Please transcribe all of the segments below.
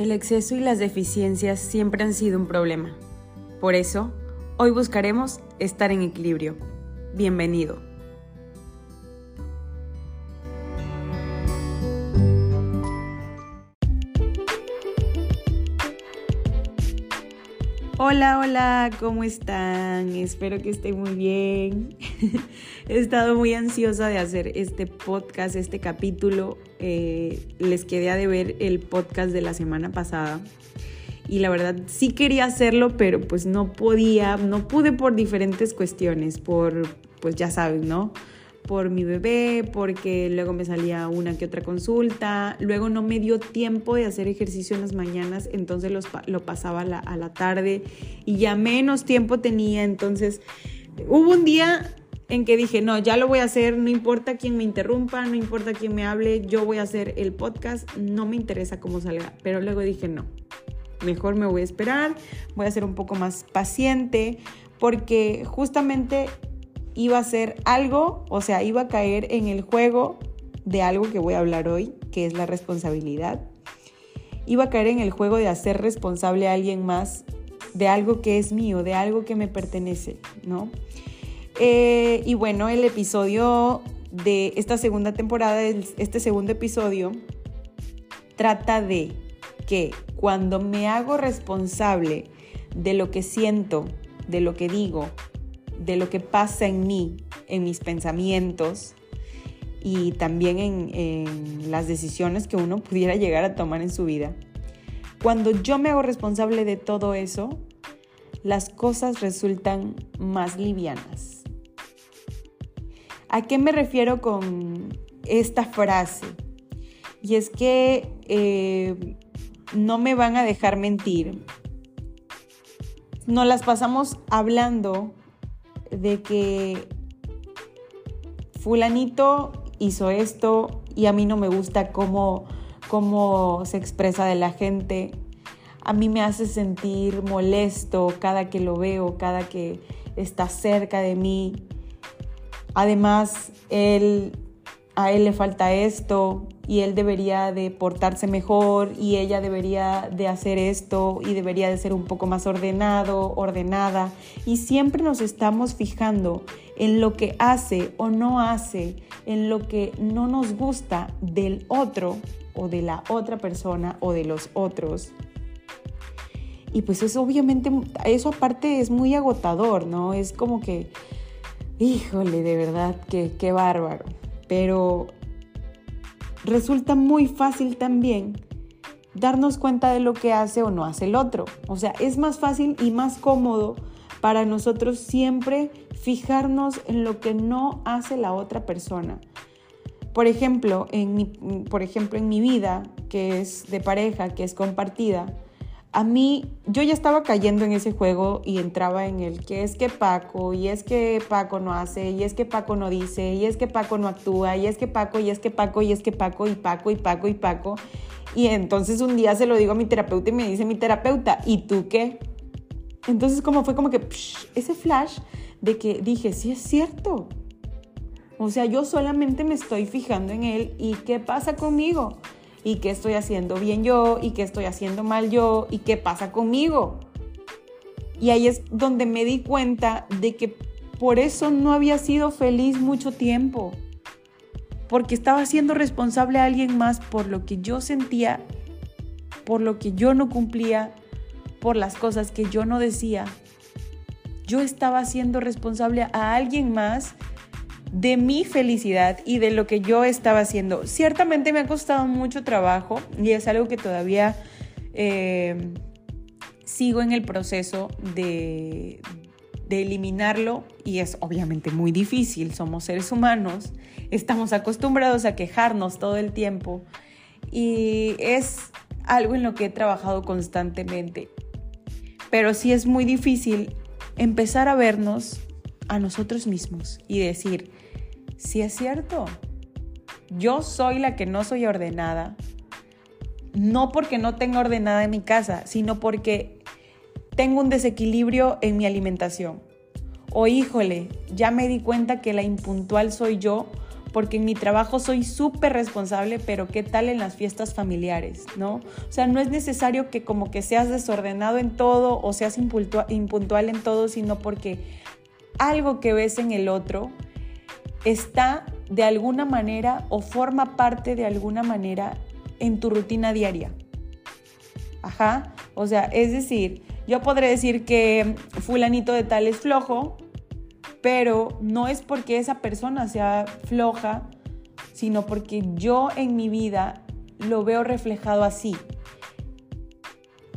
El exceso y las deficiencias siempre han sido un problema. Por eso, hoy buscaremos estar en equilibrio. Bienvenido. Hola, hola, ¿cómo están? Espero que estén muy bien. He estado muy ansiosa de hacer este podcast, este capítulo. Eh, les quedé a ver el podcast de la semana pasada. Y la verdad sí quería hacerlo, pero pues no podía, no pude por diferentes cuestiones, por, pues ya saben, ¿no? por mi bebé, porque luego me salía una que otra consulta, luego no me dio tiempo de hacer ejercicio en las mañanas, entonces lo pasaba a la, a la tarde y ya menos tiempo tenía, entonces hubo un día en que dije, no, ya lo voy a hacer, no importa quién me interrumpa, no importa quién me hable, yo voy a hacer el podcast, no me interesa cómo salga, pero luego dije, no, mejor me voy a esperar, voy a ser un poco más paciente, porque justamente iba a ser algo, o sea, iba a caer en el juego de algo que voy a hablar hoy, que es la responsabilidad. Iba a caer en el juego de hacer responsable a alguien más de algo que es mío, de algo que me pertenece, ¿no? Eh, y bueno, el episodio de esta segunda temporada, este segundo episodio, trata de que cuando me hago responsable de lo que siento, de lo que digo, de lo que pasa en mí, en mis pensamientos y también en, las decisiones que uno pudiera llegar a tomar en su vida. Cuando yo me hago responsable de todo eso, las cosas resultan más livianas. ¿A qué me refiero con esta frase? Y es que eh, no me van a dejar mentir. Nos las pasamos hablando de que fulanito hizo esto y a mí no me gusta cómo, cómo se expresa de la gente. A mí me hace sentir molesto cada que lo veo, cada que está cerca de mí. Además, él, a él le falta esto y él debería de portarse mejor y ella debería de hacer esto y debería de ser un poco más ordenado, ordenada. Y siempre nos estamos fijando en lo que hace o no hace, en lo que no nos gusta del otro o de la otra persona o de los otros. Y pues eso obviamente, eso aparte es muy agotador, ¿no? Es como que, híjole, de verdad, que qué bárbaro. Pero resulta muy fácil también darnos cuenta de lo que hace o no hace el otro. O sea, es más fácil y más cómodo para nosotros siempre fijarnos en lo que no hace la otra persona. Por ejemplo, en por ejemplo, en mi vida, que es de pareja, que es compartida, a mí yo ya estaba cayendo en ese juego y entraba en el que es que Paco, y es que Paco no hace, y es que Paco no dice, y es que Paco no actúa, y es que Paco, y es que Paco, y es que Paco, y Paco, y Paco, y Paco. Y entonces un día se lo digo a mi terapeuta y me dice mi terapeuta, ¿y tú qué? Entonces como fue como que ese flash de que dije, sí es cierto. O sea, yo solamente me estoy fijando en él y qué pasa conmigo y qué estoy haciendo bien yo y qué estoy haciendo mal yo y qué pasa conmigo. Y ahí es donde me di cuenta de que por eso no había sido feliz mucho tiempo, porque estaba siendo responsable a alguien más por lo que yo sentía, por lo que yo no cumplía, por las cosas que yo no decía. Yo estaba siendo responsable a alguien más de mi felicidad y de lo que yo estaba haciendo. Ciertamente me ha costado mucho trabajo y es algo que todavía eh, sigo en el proceso de, de eliminarlo y es obviamente muy difícil. Somos seres humanos, estamos acostumbrados a quejarnos todo el tiempo y es algo en lo que he trabajado constantemente. Pero sí es muy difícil empezar a vernos a nosotros mismos y decir, si es cierto, yo soy la que no soy ordenada, no porque no tenga ordenada en mi casa, sino porque tengo un desequilibrio en mi alimentación. O híjole, ya me di cuenta que la impuntual soy yo porque en mi trabajo soy súper responsable, pero ¿qué tal en las fiestas familiares? ¿No? O sea, no es necesario que como que seas desordenado en todo o seas impuntual en todo, sino porque algo que ves en el otro está de alguna manera o forma parte de alguna manera en tu rutina diaria. Ajá, o sea, es decir, yo podré decir que fulanito de tal es flojo, pero no es porque esa persona sea floja, sino porque yo en mi vida lo veo reflejado así.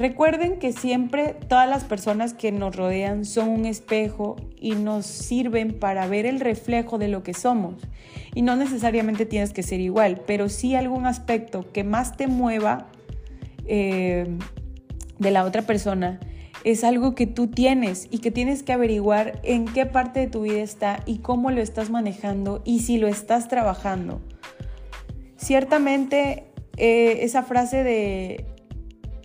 Recuerden que siempre todas las personas que nos rodean son un espejo y nos sirven para ver el reflejo de lo que somos. Y no necesariamente tienes que ser igual, pero sí algún aspecto que más te mueva eh, de la otra persona es algo que tú tienes y que tienes que averiguar en qué parte de tu vida está y cómo lo estás manejando y si lo estás trabajando. Ciertamente eh, esa frase de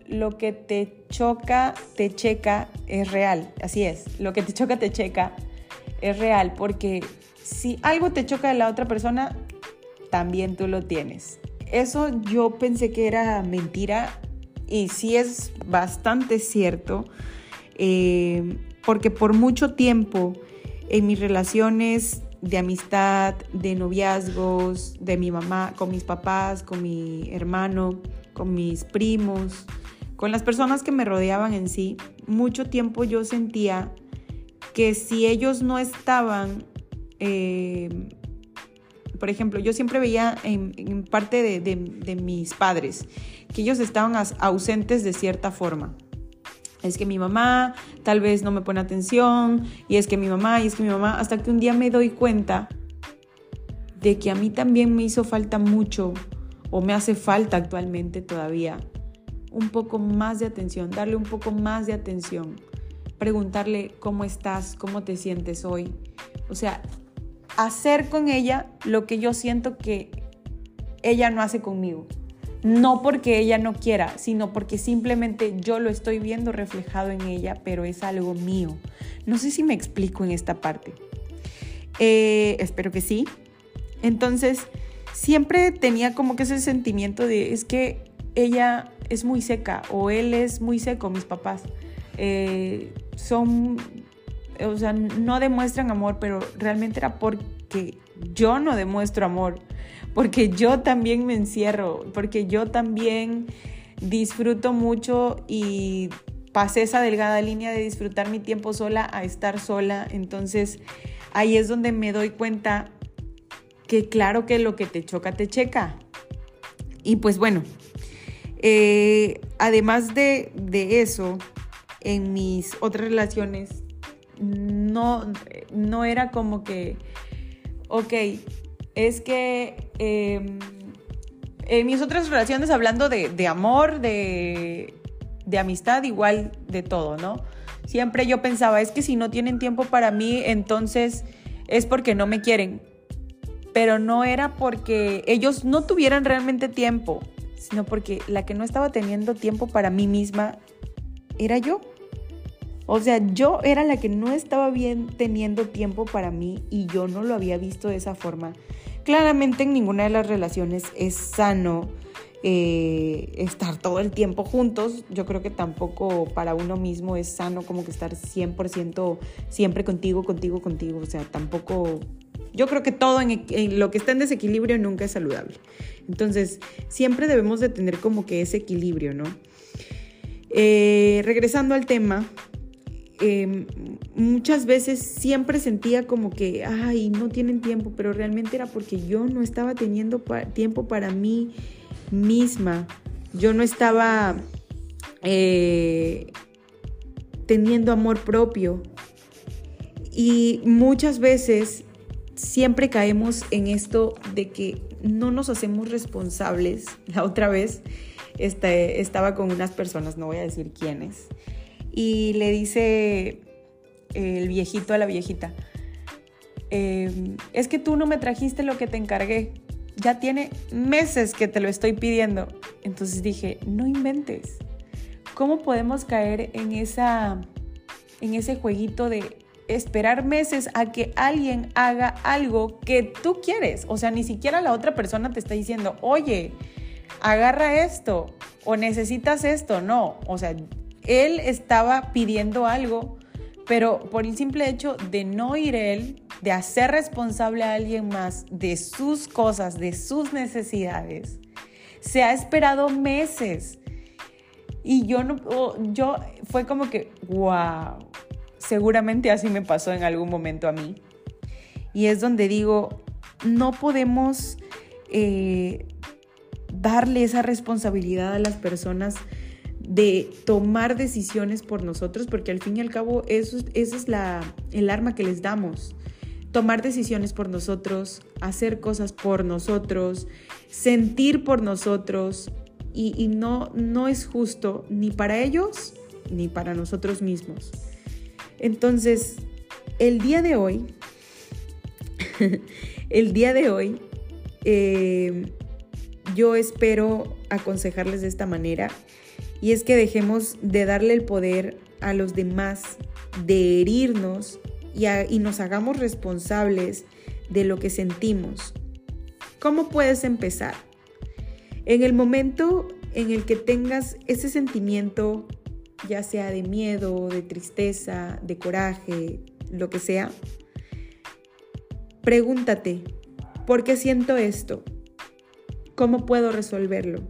lo que te choca, te checa, es real, así es, lo que te choca, te checa, es real, porque si algo te choca de la otra persona, también tú lo tienes. Eso yo pensé que era mentira y sí es bastante cierto, eh, porque por mucho tiempo en mis relaciones de amistad, de noviazgos, de mi mamá, con mis papás, con mi hermano, con mis primos, con las personas que me rodeaban en sí, mucho tiempo yo sentía que si ellos no estaban, eh, por ejemplo, yo siempre veía en, parte de mis padres que ellos estaban ausentes de cierta forma. Es que mi mamá tal vez no me pone atención, y es que mi mamá, y es que mi mamá, hasta que un día me doy cuenta de que a mí también me hizo falta mucho, o me hace falta actualmente todavía, un poco más de atención, darle un poco más de atención, preguntarle cómo estás, cómo te sientes hoy. O sea, hacer con ella lo que yo siento que ella no hace conmigo no porque ella no quiera, sino porque simplemente yo lo estoy viendo reflejado en ella, pero es algo mío. No sé si me explico en esta parte. Eh, espero que sí. Entonces, siempre tenía como que ese sentimiento de, es que ella es muy seca o él es muy seco, mis papás. Eh, son, o sea, no demuestran amor, pero realmente era porque yo no demuestro amor porque yo también me encierro, porque yo también disfruto mucho y pasé esa delgada línea de disfrutar mi tiempo sola a estar sola. Entonces ahí es donde me doy cuenta que claro que lo que te choca, te checa. Y pues bueno, eh, además de, de, eso, en mis otras relaciones, no, no era como que, ok, es que em, en mis otras relaciones, hablando de, amor, de, de, amistad, igual de todo, ¿no? Siempre yo pensaba, es que si no tienen tiempo para mí, entonces es porque no me quieren. Pero no era porque ellos no tuvieran realmente tiempo, sino porque la que no estaba teniendo tiempo para mí misma era yo. O sea, yo era la que no estaba bien teniendo tiempo para mí y yo no lo había visto de esa forma. Claramente en ninguna de las relaciones es sano eh, estar todo el tiempo juntos. Yo creo que tampoco para uno mismo es sano como que estar 100% siempre contigo, contigo, contigo. O sea, tampoco... Yo creo que todo en, lo que está en desequilibrio nunca es saludable. Entonces, siempre debemos de tener como que ese equilibrio, ¿no? Eh, regresando al tema, Em, muchas veces siempre sentía como que, ay, no tienen tiempo, pero realmente era porque yo no estaba teniendo tiempo para mí misma. Yo no estaba eh, teniendo amor propio. Y muchas veces siempre caemos en esto de que no nos hacemos responsables. La otra vez este, estaba con unas personas, no voy a decir quiénes, y le dice el viejito a la viejita, em, es que tú no me trajiste lo que te encargué, ya tiene meses que te lo estoy pidiendo. Entonces dije, no inventes. ¿Cómo podemos caer en, esa, en ese jueguito de esperar meses a que alguien haga algo que tú quieres. O sea, ni siquiera la otra persona te está diciendo, oye, agarra esto o necesitas esto. No, o sea, él estaba pidiendo algo, pero por el simple hecho de no ir él, de hacer responsable a alguien más de sus cosas, de sus necesidades, se ha esperado meses. Y yo no, yo fue como que, wow, seguramente así me pasó en algún momento a mí. Y es donde digo, no podemos eh, darle esa responsabilidad a las personas de tomar decisiones por nosotros, porque al fin y al cabo eso, esa es la, el arma que les damos. Tomar decisiones por nosotros, hacer cosas por nosotros, sentir por nosotros, y, y no, no es justo ni para ellos ni para nosotros mismos. Entonces, el día de hoy, el día de hoy, eh, yo espero aconsejarles de esta manera y es que dejemos de darle el poder a los demás, de herirnos y, y nos hagamos responsables de lo que sentimos. ¿Cómo puedes empezar? En el momento en el que tengas ese sentimiento, ya sea de miedo, de tristeza, de coraje, lo que sea, pregúntate, ¿por qué siento esto? ¿Cómo puedo resolverlo?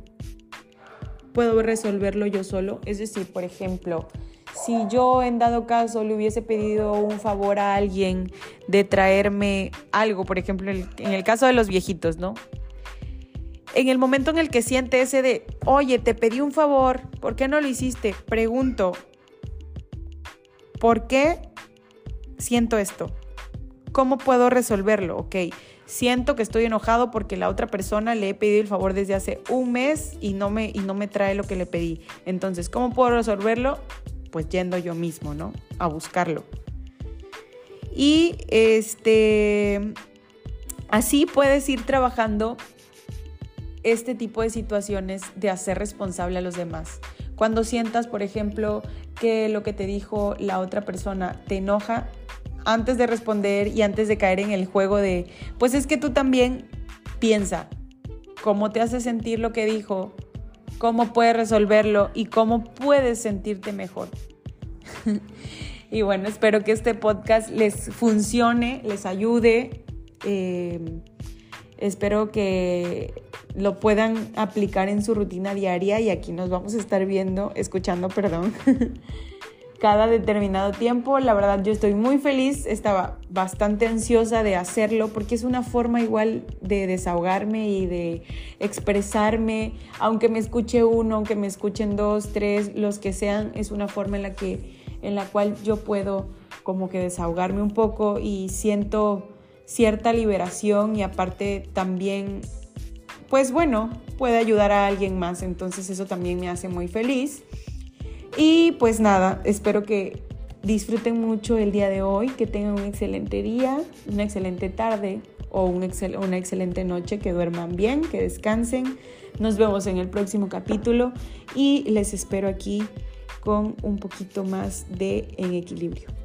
¿Puedo resolverlo yo solo? Es decir, por ejemplo, si yo en dado caso le hubiese pedido un favor a alguien de traerme algo, por ejemplo, en el caso de los viejitos, ¿no? En el momento en el que siente ese de, oye, te pedí un favor, ¿por qué no lo hiciste? Pregunto, ¿por qué siento esto? ¿Cómo puedo resolverlo? Ok, siento que estoy enojado porque la otra persona le he pedido el favor desde hace un mes y no me, y no me trae lo que le pedí. Entonces, ¿cómo puedo resolverlo? Pues yendo yo mismo, ¿no? A buscarlo. Y este, así puedes ir trabajando este tipo de situaciones de hacer responsable a los demás. Cuando sientas, por ejemplo, que lo que te dijo la otra persona te enoja, antes de responder y antes de caer en el juego de, pues es que tú también piensa cómo te hace sentir lo que dijo, cómo puedes resolverlo y cómo puedes sentirte mejor. y bueno, espero que este podcast les funcione, les ayude. Eh, espero que lo puedan aplicar en su rutina diaria y aquí nos vamos a estar viendo, escuchando, perdón. cada determinado tiempo. La verdad yo estoy muy feliz, estaba bastante ansiosa de hacerlo porque es una forma igual de desahogarme y de expresarme, aunque me escuche uno, aunque me escuchen dos, tres, los que sean, es una forma en la que en la cual yo puedo como que desahogarme un poco y siento cierta liberación y aparte también pues bueno, puede ayudar a alguien más, entonces eso también me hace muy feliz. Y pues nada, espero que disfruten mucho el día de hoy, que tengan un excelente día, una excelente tarde o una excelente noche, que duerman bien, que descansen. Nos vemos en el próximo capítulo y les espero aquí con un poquito más de en equilibrio.